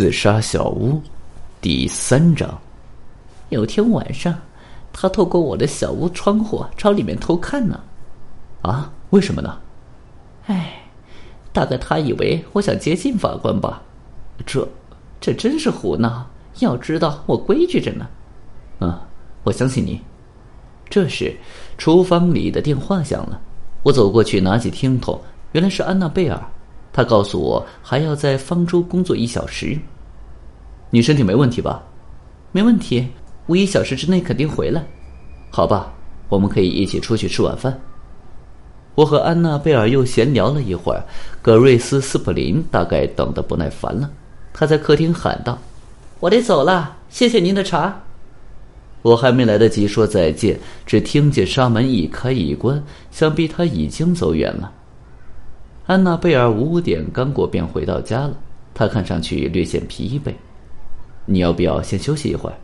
自杀小屋，第三章。有天晚上，他透过我的小屋窗户朝里面偷看呢。啊？为什么呢？哎，大概他以为我想接近法官吧。这，这真是胡闹！要知道我规矩着呢。嗯，我相信你。这时，厨房里的电话响了。我走过去拿起听筒，原来是安娜贝尔。他告诉我还要在方舟工作一小时。你身体没问题吧？没问题，我一小时之内肯定回来。好吧，我们可以一起出去吃晚饭。我和安娜贝尔又闲聊了一会儿。格瑞斯·斯普林大概等得不耐烦了，他在客厅喊道：“我得走了，谢谢您的茶。”我还没来得及说再见，只听见纱门一开一关，想必他已经走远了。安娜贝尔五点刚过便回到家了，她看上去略显疲惫。你要不要先休息一会儿？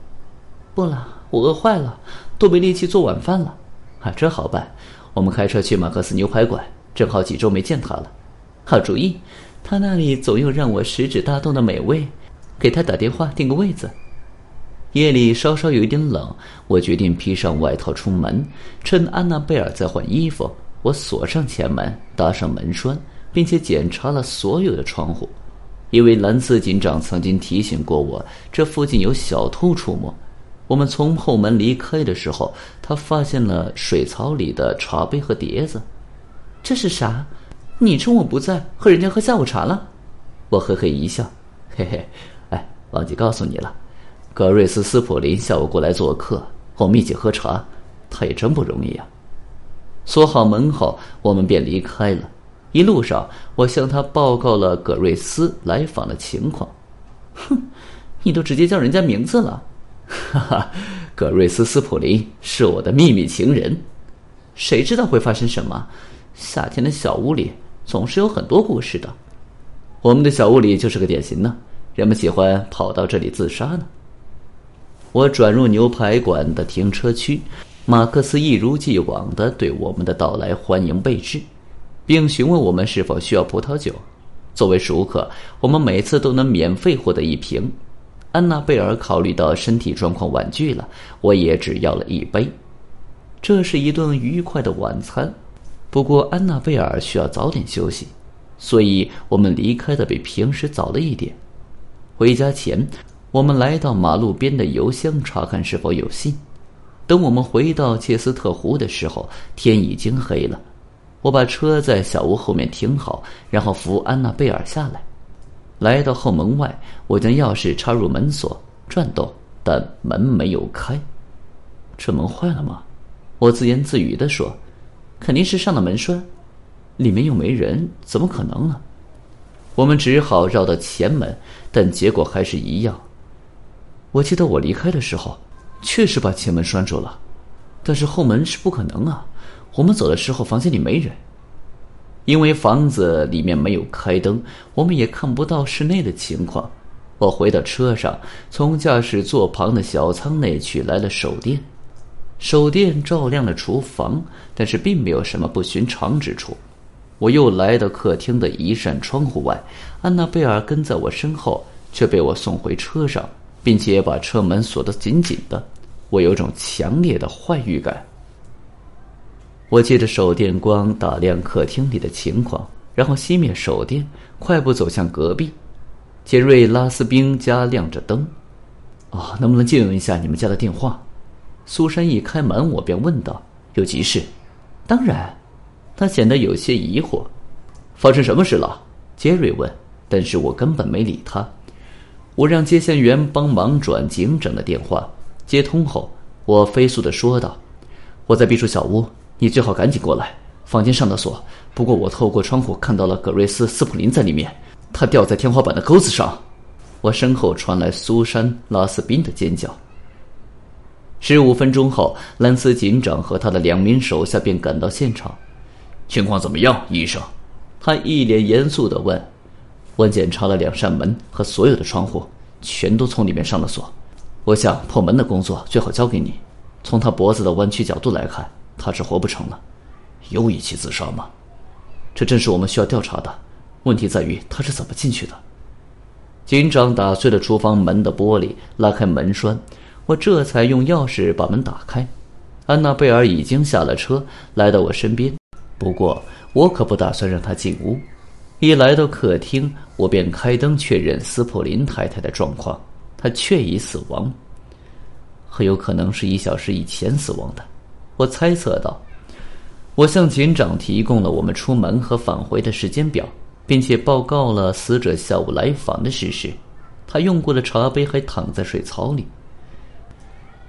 不了，我饿坏了，都没力气做晚饭了。啊，这好办，我们开车去马克思牛排馆，正好几周没见他了。好主意，他那里总有让我食指大动的美味，给他打电话订个位子。夜里稍稍有一点冷，我决定披上外套出门，趁安娜贝尔在换衣服，我锁上前门，搭上门栓。并且检查了所有的窗户，因为蓝色警长曾经提醒过我，这附近有小偷出没。我们从后门离开的时候，他发现了水槽里的茶杯和碟子。这是啥？你趁我不在和人家喝下午茶了？我嘿嘿一笑，嘿嘿，哎，忘记告诉你了，格瑞斯·斯普林下午过来做客，我们一起喝茶，他也真不容易啊。锁好门后，我们便离开了。一路上，我向他报告了葛瑞斯来访的情况。哼，你都直接叫人家名字了。哈哈，葛瑞斯·斯普林是我的秘密情人。谁知道会发生什么？夏天的小屋里总是有很多故事的。我们的小屋里就是个典型呢。人们喜欢跑到这里自杀呢。我转入牛排馆的停车区，马克思一如既往的对我们的到来欢迎备至。并询问我们是否需要葡萄酒。作为熟客，我们每次都能免费获得一瓶。安娜贝尔考虑到身体状况婉拒了，我也只要了一杯。这是一顿愉快的晚餐。不过安娜贝尔需要早点休息，所以我们离开的比平时早了一点。回家前，我们来到马路边的邮箱查看是否有信。等我们回到切斯特湖的时候，天已经黑了。我把车在小屋后面停好，然后扶安娜贝尔下来，来到后门外，我将钥匙插入门锁，转动，但门没有开。这门坏了吗？我自言自语地说：“肯定是上了门栓，里面又没人，怎么可能呢？”我们只好绕到前门，但结果还是一样。我记得我离开的时候，确实把前门拴住了，但是后门是不可能啊。我们走的时候，房间里没人，因为房子里面没有开灯，我们也看不到室内的情况。我回到车上，从驾驶座旁的小舱内取来了手电，手电照亮了厨房，但是并没有什么不寻常之处。我又来到客厅的一扇窗户外，安娜贝尔跟在我身后，却被我送回车上，并且把车门锁得紧紧的。我有种强烈的坏预感。我借着手电光打量客厅里的情况，然后熄灭手电，快步走向隔壁。杰瑞拉斯宾家亮着灯。啊，能不能借用一下你们家的电话？苏珊一开门，我便问道：“有急事？”当然。他显得有些疑惑。发生什么事了？杰瑞问。但是我根本没理他。我让接线员帮忙转警长的电话。接通后，我飞速的说道：“我在避暑小屋。”你最好赶紧过来，房间上的锁。不过我透过窗户看到了格瑞斯·斯普林在里面，他吊在天花板的钩子上。我身后传来苏珊·拉斯宾的尖叫。十五分钟后，兰斯警长和他的两名手下便赶到现场。情况怎么样，医生？他一脸严肃地问。我检查了两扇门和所有的窗户，全都从里面上了锁。我想破门的工作最好交给你。从他脖子的弯曲角度来看。他是活不成了，又一起自杀吗？这正是我们需要调查的。问题在于他是怎么进去的。警长打碎了厨房门的玻璃，拉开门栓，我这才用钥匙把门打开。安娜贝尔已经下了车，来到我身边。不过我可不打算让她进屋。一来到客厅，我便开灯确认斯普林太太的状况，她确已死亡，很有可能是一小时以前死亡的。我猜测道。我向警长提供了我们出门和返回的时间表。并且报告了死者下午来访的事实，他用过的茶杯还躺在水槽里。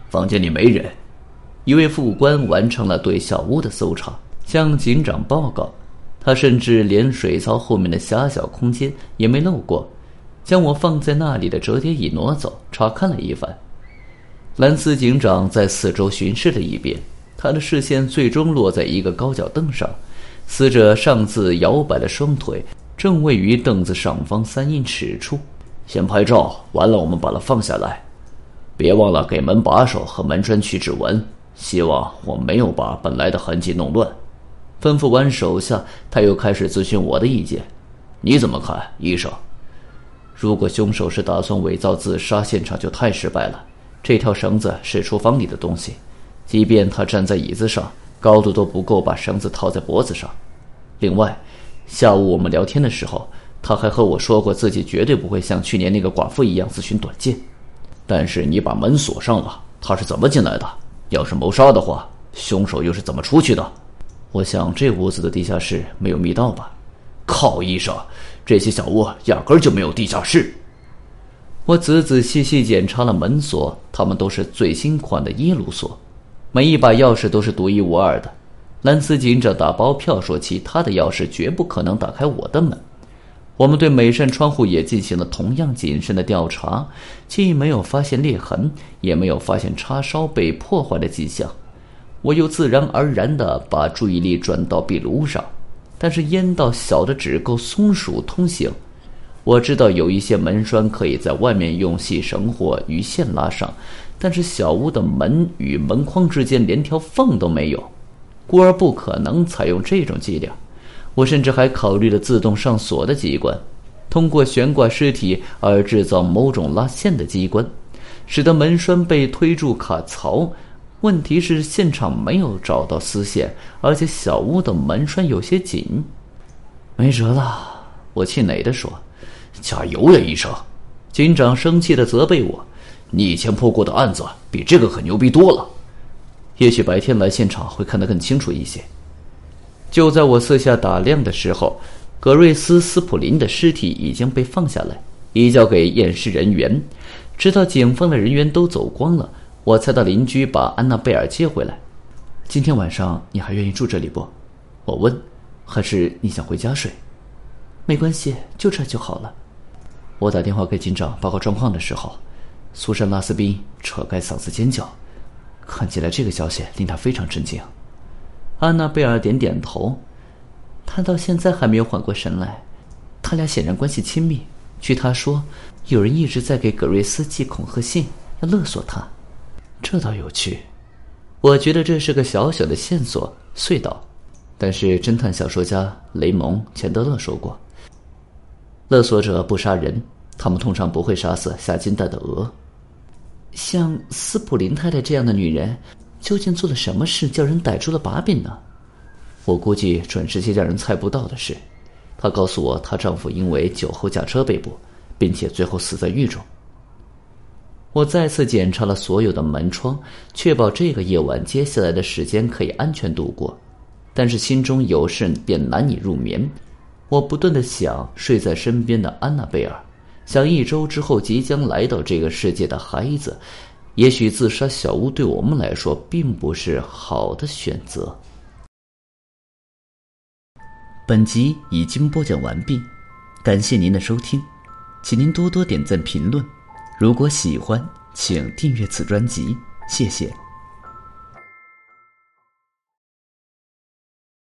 房间里没人。一位副官完成了对小屋的搜查，向警长报告。他甚至连水槽后面的狭小空间也没漏过，将我放在那里的折叠椅挪走，查看了一番。兰斯警长在四周巡视了一遍，他的视线最终落在一个高脚凳上，死者上自摇摆的双腿。正位于凳子上方三英尺处，先拍照，完了我们把它放下来。别忘了给门把手和门栓取指纹。希望我没有把本来的痕迹弄乱。吩咐完手下，他又开始咨询我的意见。你怎么看，医生？如果凶手是打算伪造自杀现场，就太失败了。这条绳子是厨房里的东西，即便他站在椅子上，高度都不够把绳子套在脖子上。另外。下午我们聊天的时候，他还和我说过自己绝对不会像去年那个寡妇一样自寻短见。但是你把门锁上了，他是怎么进来的？要是谋杀的话，凶手又是怎么出去的？我想这屋子的地下室没有密道吧？靠，医生，这些小屋压根就没有地下室。我仔仔细细检查了门锁，它们都是最新款的耶鲁锁，每一把钥匙都是独一无二的。兰斯警长打包票说：“其他的钥匙绝不可能打开我的门。”我们对每扇窗户也进行了同样谨慎的调查，既没有发现裂痕，也没有发现叉烧被破坏的迹象。我又自然而然地把注意力转到壁炉上，但是烟道小的只够松鼠通行。我知道有一些门栓可以在外面用细绳或鱼线拉上，但是小屋的门与门框之间连条缝都没有。故而不可能采用这种伎俩。我甚至还考虑了自动上锁的机关，通过悬挂尸体而制造某种拉线的机关，使得门栓被推入卡槽。问题是现场没有找到丝线，而且小屋的门栓有些紧。没辙了，我气馁地说：“加油呀，医生！”警长生气的责备我：“你以前破过的案子比这个可牛逼多了。”也许白天来现场会看得更清楚一些。就在我四下打量的时候，格瑞斯·斯普林的尸体已经被放下来，移交给验尸人员。直到警方的人员都走光了，我才到邻居把安娜贝尔接回来。今天晚上你还愿意住这里不？我问。还是你想回家睡？没关系，就这就好了。我打电话给警长报告状况的时候，苏珊·拉斯宾扯开嗓子尖叫。看起来这个消息令他非常震惊。安娜贝尔点点头，他到现在还没有缓过神来。他俩显然关系亲密。据他说，有人一直在给葛瑞斯寄恐吓信，要勒索他。这倒有趣。我觉得这是个小小的线索隧道。但是侦探小说家雷蒙·钱德勒说过，勒索者不杀人，他们通常不会杀死下金蛋的鹅。像斯普林太太这样的女人，究竟做了什么事叫人逮住了把柄呢？我估计准是些让人猜不到的事。她告诉我，她丈夫因为酒后驾车被捕，并且最后死在狱中。我再次检查了所有的门窗，确保这个夜晚接下来的时间可以安全度过。但是心中有事便难以入眠。我不断的想睡在身边的安娜贝尔。想一周之后即将来到这个世界的孩子，也许自杀小屋对我们来说并不是好的选择。本集已经播讲完毕，感谢您的收听，请您多多点赞评论。如果喜欢，请订阅此专辑，谢谢。